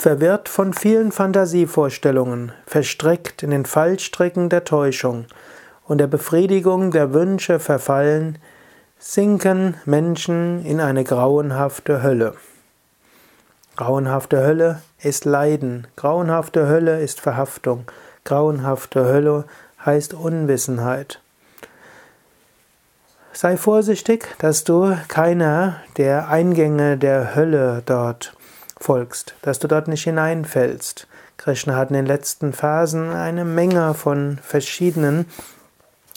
Verwirrt von vielen Fantasievorstellungen, verstrickt in den Fallstricken der Täuschung und der Befriedigung der Wünsche verfallen, sinken Menschen in eine grauenhafte Hölle. Grauenhafte Hölle ist Leiden, grauenhafte Hölle ist Verhaftung, grauenhafte Hölle heißt Unwissenheit. Sei vorsichtig, dass du keiner der Eingänge der Hölle dort folgst, dass du dort nicht hineinfällst. Krishna hat in den letzten Phasen eine Menge von verschiedenen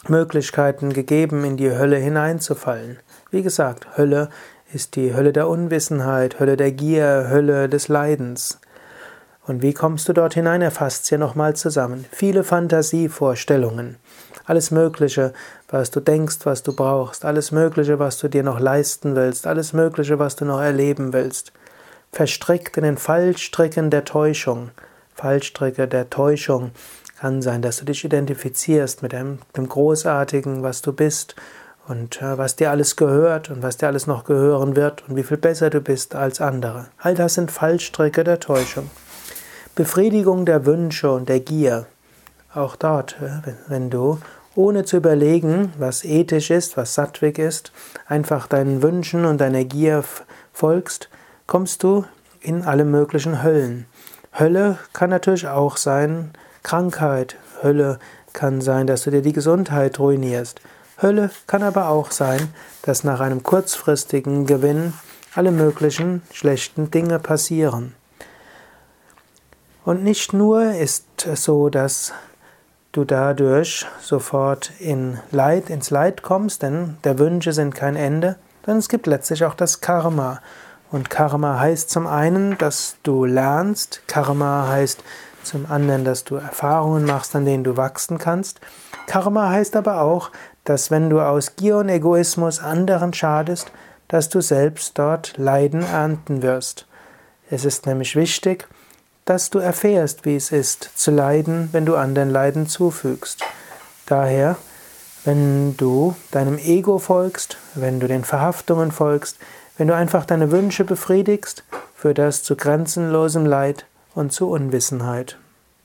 Möglichkeiten gegeben, in die Hölle hineinzufallen. Wie gesagt, Hölle ist die Hölle der Unwissenheit, Hölle der Gier, Hölle des Leidens. Und wie kommst du dort hinein? Er fasst hier nochmal zusammen. Viele Fantasievorstellungen. Alles Mögliche, was du denkst, was du brauchst. Alles Mögliche, was du dir noch leisten willst. Alles Mögliche, was du noch erleben willst verstrickt in den Fallstricken der Täuschung. Fallstricke der Täuschung kann sein, dass du dich identifizierst mit dem, dem Großartigen, was du bist und äh, was dir alles gehört und was dir alles noch gehören wird und wie viel besser du bist als andere. All das sind Fallstricke der Täuschung. Befriedigung der Wünsche und der Gier. Auch dort, äh, wenn du ohne zu überlegen, was ethisch ist, was sattwig ist, einfach deinen Wünschen und deiner Gier folgst, kommst du in alle möglichen Höllen. Hölle kann natürlich auch sein Krankheit. Hölle kann sein, dass du dir die Gesundheit ruinierst. Hölle kann aber auch sein, dass nach einem kurzfristigen Gewinn alle möglichen schlechten Dinge passieren. Und nicht nur ist es so, dass du dadurch sofort in Leid, ins Leid kommst, denn der Wünsche sind kein Ende, sondern es gibt letztlich auch das Karma. Und Karma heißt zum einen, dass du lernst. Karma heißt zum anderen, dass du Erfahrungen machst, an denen du wachsen kannst. Karma heißt aber auch, dass wenn du aus Gier und Egoismus anderen schadest, dass du selbst dort Leiden ernten wirst. Es ist nämlich wichtig, dass du erfährst, wie es ist, zu leiden, wenn du anderen Leiden zufügst. Daher, wenn du deinem Ego folgst, wenn du den Verhaftungen folgst, wenn du einfach deine Wünsche befriedigst, führt das zu grenzenlosem Leid und zu Unwissenheit.